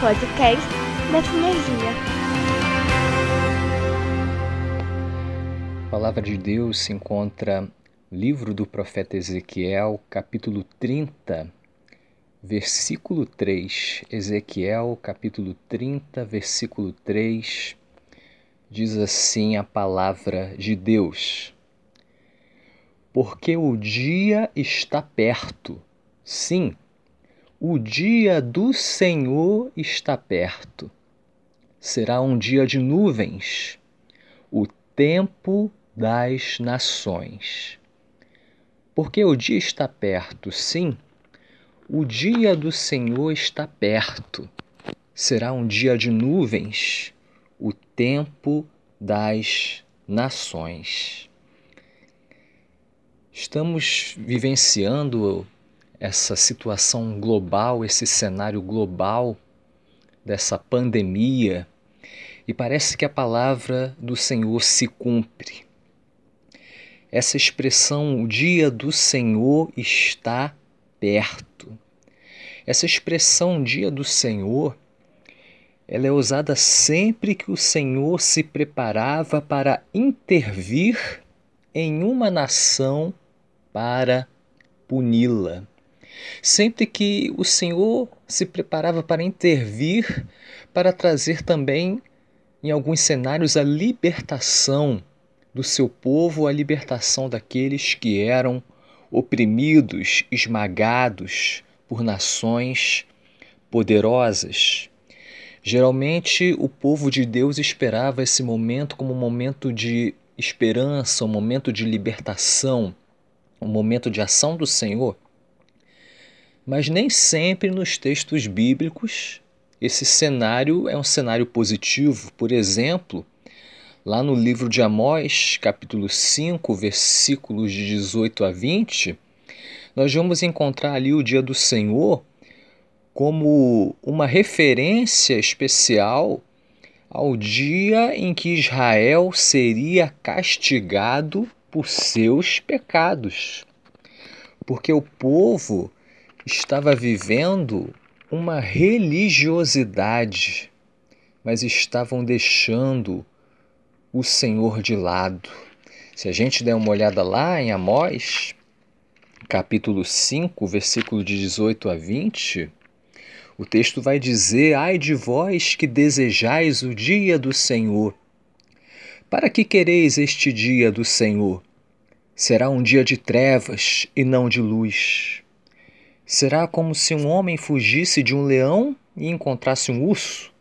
podcast da Sinergia. A palavra de Deus se encontra livro do profeta Ezequiel, capítulo 30, versículo 3. Ezequiel, capítulo 30, versículo 3. Diz assim a palavra de Deus: Porque o dia está perto, sim, o dia do Senhor está perto. Será um dia de nuvens, o tempo das nações. Porque o dia está perto, sim, o dia do Senhor está perto. Será um dia de nuvens, o tempo das nações. Estamos vivenciando essa situação global, esse cenário global dessa pandemia, e parece que a palavra do Senhor se cumpre. Essa expressão, o dia do Senhor está perto. Essa expressão, dia do Senhor, ela é usada sempre que o Senhor se preparava para intervir em uma nação para puni-la. Sempre que o Senhor se preparava para intervir, para trazer também, em alguns cenários, a libertação do seu povo, a libertação daqueles que eram oprimidos, esmagados por nações poderosas. Geralmente, o povo de Deus esperava esse momento como um momento de esperança, um momento de libertação, um momento de ação do Senhor. Mas nem sempre nos textos bíblicos esse cenário é um cenário positivo. Por exemplo, lá no livro de Amós, capítulo 5, versículos de 18 a 20, nós vamos encontrar ali o dia do Senhor como uma referência especial ao dia em que Israel seria castigado por seus pecados. Porque o povo estava vivendo uma religiosidade, mas estavam deixando o Senhor de lado. Se a gente der uma olhada lá em Amós, capítulo 5, versículo de 18 a 20, o texto vai dizer: Ai de vós que desejais o dia do Senhor. Para que quereis este dia do Senhor? Será um dia de trevas e não de luz. Será como se um homem fugisse de um leão e encontrasse um urso?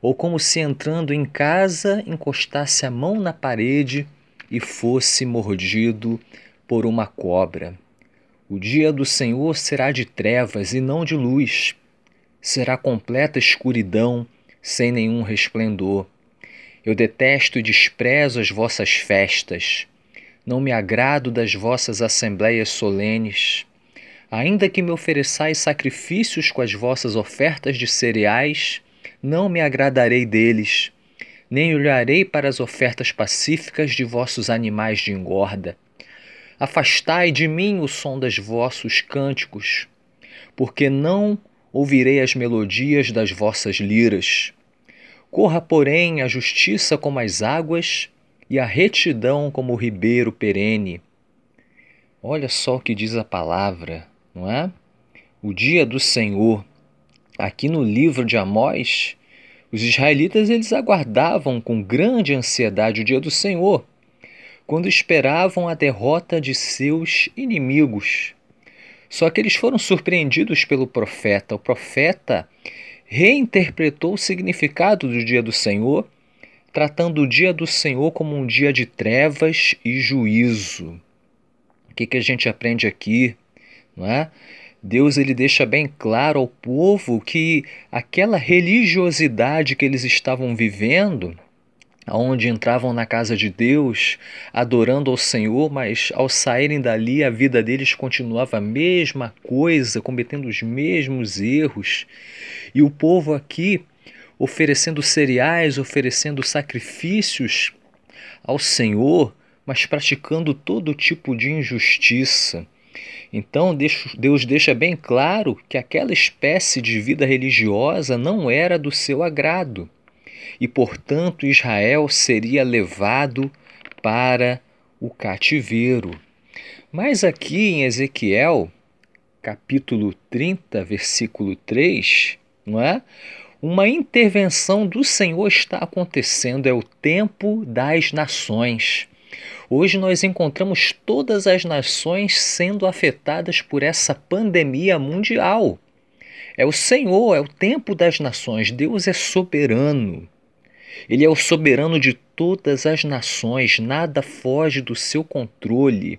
Ou como se entrando em casa encostasse a mão na parede e fosse mordido por uma cobra? O dia do Senhor será de trevas e não de luz. Será completa escuridão, sem nenhum resplendor. Eu detesto e desprezo as vossas festas. Não me agrado das vossas assembleias solenes. Ainda que me ofereçais sacrifícios com as vossas ofertas de cereais, não me agradarei deles, nem olharei para as ofertas pacíficas de vossos animais de engorda. Afastai de mim o som dos vossos cânticos, porque não ouvirei as melodias das vossas liras. Corra, porém, a justiça como as águas e a retidão como o ribeiro perene. Olha só o que diz a palavra não é? O dia do Senhor. Aqui no livro de Amós, os israelitas eles aguardavam com grande ansiedade o dia do Senhor, quando esperavam a derrota de seus inimigos. Só que eles foram surpreendidos pelo profeta. O profeta reinterpretou o significado do dia do Senhor, tratando o dia do Senhor como um dia de trevas e juízo. O que, que a gente aprende aqui? Não é? Deus ele deixa bem claro ao povo que aquela religiosidade que eles estavam vivendo, onde entravam na casa de Deus, adorando ao Senhor, mas ao saírem dali a vida deles continuava a mesma coisa, cometendo os mesmos erros. E o povo aqui oferecendo cereais, oferecendo sacrifícios ao Senhor, mas praticando todo tipo de injustiça. Então Deus deixa bem claro que aquela espécie de vida religiosa não era do seu agrado e, portanto, Israel seria levado para o cativeiro. Mas aqui em Ezequiel, capítulo 30, versículo 3, não é? Uma intervenção do Senhor está acontecendo, é o tempo das nações. Hoje nós encontramos todas as nações sendo afetadas por essa pandemia mundial. É o Senhor, é o tempo das nações. Deus é soberano. Ele é o soberano de todas as nações, nada foge do seu controle.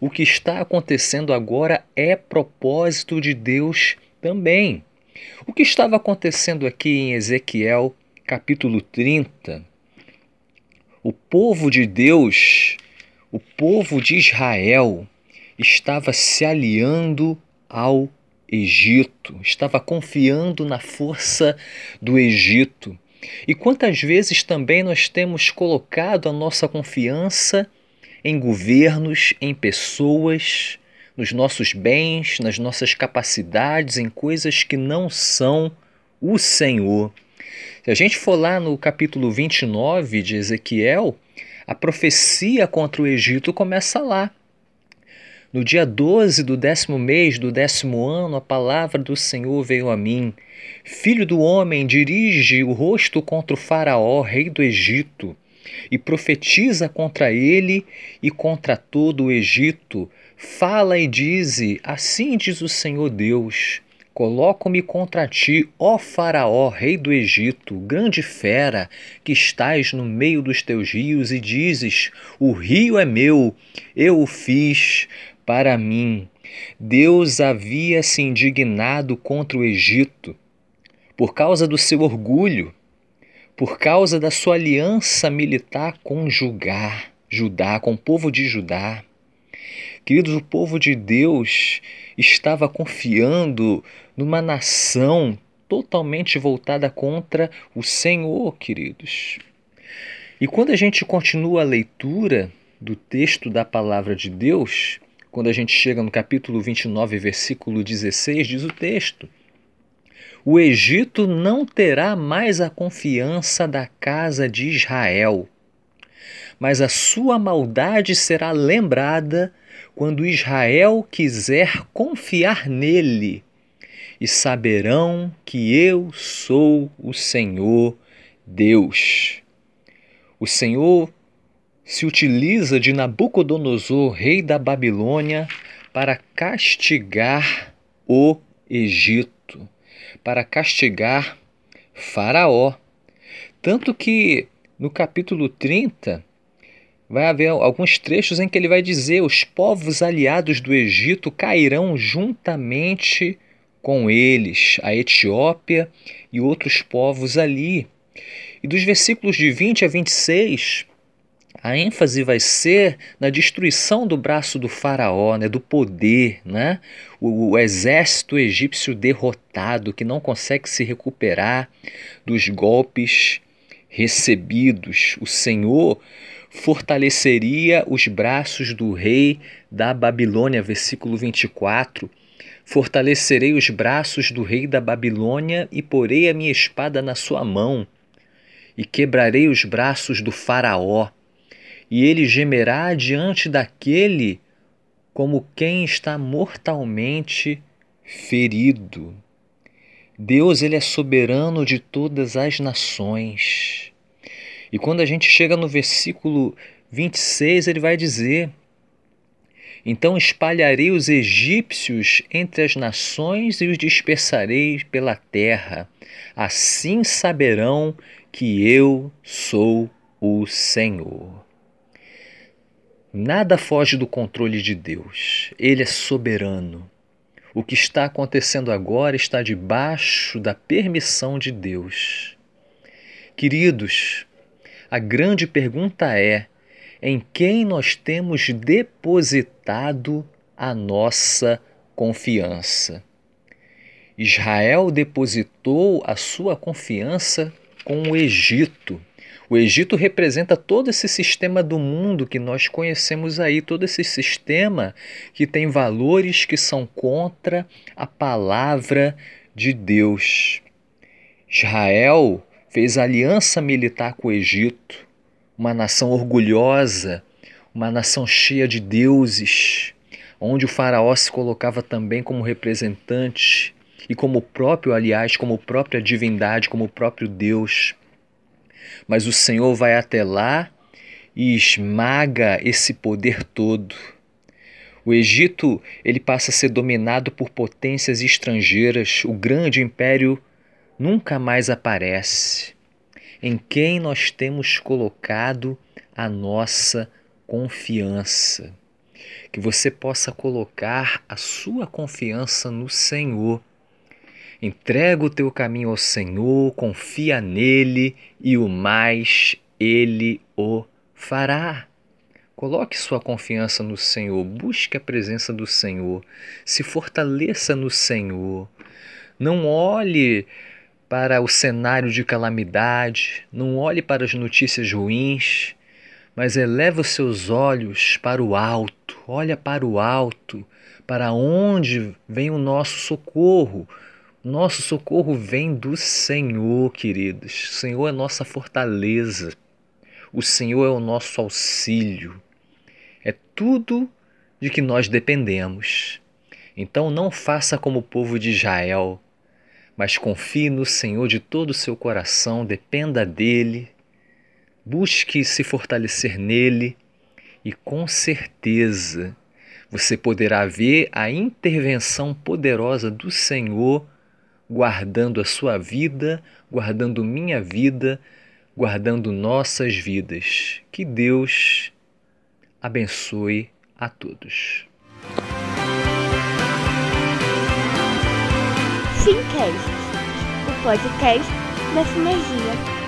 O que está acontecendo agora é propósito de Deus também. O que estava acontecendo aqui em Ezequiel, capítulo 30? O povo de Deus o povo de Israel estava se aliando ao Egito, estava confiando na força do Egito. E quantas vezes também nós temos colocado a nossa confiança em governos, em pessoas, nos nossos bens, nas nossas capacidades, em coisas que não são o Senhor. Se a gente for lá no capítulo 29 de Ezequiel, a profecia contra o Egito começa lá. No dia 12 do décimo mês do décimo ano, a palavra do Senhor veio a mim. Filho do homem, dirige o rosto contra o Faraó, rei do Egito, e profetiza contra ele e contra todo o Egito. Fala e dize: Assim diz o Senhor Deus Coloco-me contra ti, ó Faraó, rei do Egito, grande fera, que estás no meio dos teus rios e dizes: O rio é meu, eu o fiz para mim. Deus havia se indignado contra o Egito por causa do seu orgulho, por causa da sua aliança militar com Judá, Judá, com o povo de Judá. Queridos, o povo de Deus estava confiando numa nação totalmente voltada contra o Senhor, queridos. E quando a gente continua a leitura do texto da palavra de Deus, quando a gente chega no capítulo 29, versículo 16, diz o texto: O Egito não terá mais a confiança da casa de Israel, mas a sua maldade será lembrada quando Israel quiser confiar nele, e saberão que eu sou o Senhor Deus. O Senhor se utiliza de Nabucodonosor, rei da Babilônia, para castigar o Egito, para castigar Faraó. Tanto que no capítulo 30, vai haver alguns trechos em que ele vai dizer: os povos aliados do Egito cairão juntamente com eles, a Etiópia e outros povos ali. E dos versículos de 20 a 26, a ênfase vai ser na destruição do braço do faraó, né, do poder, né? O, o, exército egípcio derrotado que não consegue se recuperar dos golpes recebidos. O Senhor fortaleceria os braços do rei da Babilônia, versículo 24. Fortalecerei os braços do rei da Babilônia e porei a minha espada na sua mão, e quebrarei os braços do Faraó, e ele gemerá diante daquele como quem está mortalmente ferido. Deus ele é soberano de todas as nações. E quando a gente chega no versículo 26, ele vai dizer: Então espalharei os egípcios entre as nações e os dispersarei pela terra. Assim saberão que eu sou o Senhor. Nada foge do controle de Deus. Ele é soberano. O que está acontecendo agora está debaixo da permissão de Deus. Queridos, a grande pergunta é: em quem nós temos depositado a nossa confiança? Israel depositou a sua confiança com o Egito. O Egito representa todo esse sistema do mundo que nós conhecemos aí, todo esse sistema que tem valores que são contra a palavra de Deus. Israel fez aliança militar com o Egito, uma nação orgulhosa, uma nação cheia de deuses, onde o faraó se colocava também como representante e como próprio, aliás, como própria divindade, como próprio Deus. Mas o Senhor vai até lá e esmaga esse poder todo. O Egito, ele passa a ser dominado por potências estrangeiras. O grande império nunca mais aparece. Em quem nós temos colocado a nossa confiança. Que você possa colocar a sua confiança no Senhor. Entrega o teu caminho ao Senhor, confia nele e o mais ele o fará. Coloque sua confiança no Senhor, busque a presença do Senhor, se fortaleça no Senhor. Não olhe para o cenário de calamidade, não olhe para as notícias ruins, mas eleva os seus olhos para o alto, olha para o alto, para onde vem o nosso socorro. Nosso socorro vem do Senhor, queridos. O Senhor é nossa fortaleza. O Senhor é o nosso auxílio. É tudo de que nós dependemos. Então não faça como o povo de Israel, mas confie no Senhor de todo o seu coração, dependa dele, Busque se fortalecer nele e com certeza você poderá ver a intervenção poderosa do Senhor guardando a sua vida, guardando minha vida, guardando nossas vidas. Que Deus abençoe a todos. Simcast, o podcast da Sinergia.